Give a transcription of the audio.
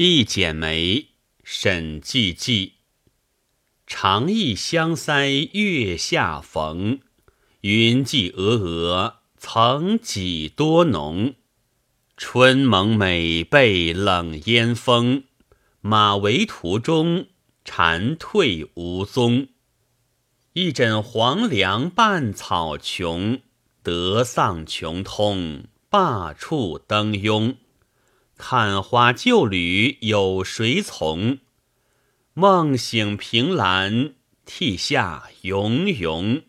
一剪梅，沈寂寂。长忆香腮月下逢，云髻峨峨，层几多浓。春蒙美被冷烟封，马嵬途中，蝉退无踪。一枕黄粱半草穷，得丧穷通，罢黜登庸。看花旧侣有谁从？梦醒凭栏，涕下永永。